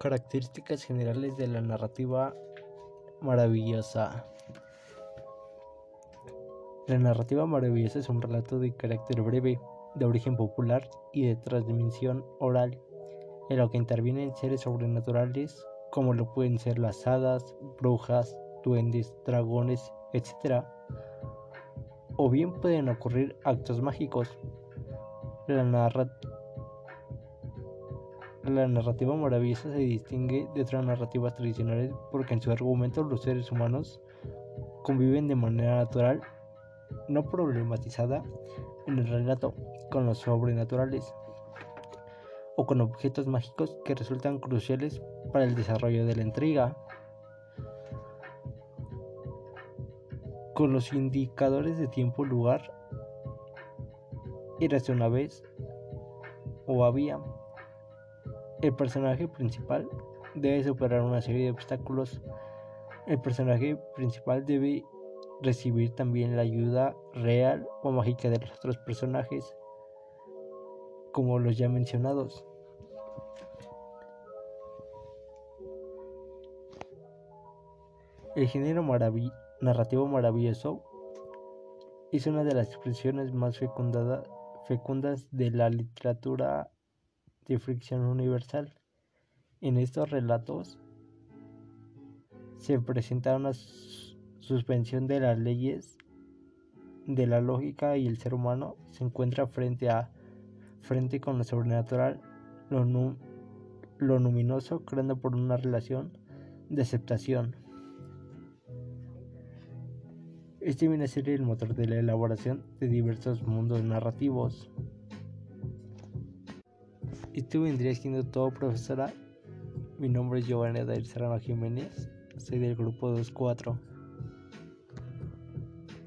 Características generales de la narrativa maravillosa. La narrativa maravillosa es un relato de carácter breve, de origen popular y de transmisión oral, en lo que intervienen seres sobrenaturales como lo pueden ser las hadas, brujas, duendes, dragones, etc. O bien pueden ocurrir actos mágicos. La, la narrativa maravillosa se distingue de otras narrativas tradicionales porque en su argumento los seres humanos conviven de manera natural, no problematizada, en el relato con los sobrenaturales o con objetos mágicos que resultan cruciales para el desarrollo de la intriga. Con los indicadores de tiempo, lugar, érase una vez o había. El personaje principal debe superar una serie de obstáculos. El personaje principal debe recibir también la ayuda real o mágica de los otros personajes, como los ya mencionados. El género narrativo maravilloso es una de las expresiones más fecundas de la literatura de fricción universal. En estos relatos se presenta una suspensión de las leyes de la lógica y el ser humano se encuentra frente a frente con lo sobrenatural, lo, lo luminoso, creando por una relación de aceptación. Este viene a ser el motor de la elaboración de diversos mundos narrativos. Esto vendría siendo todo, profesora. Mi nombre es Giovanni Adair Serrano Jiménez. Soy del grupo 24.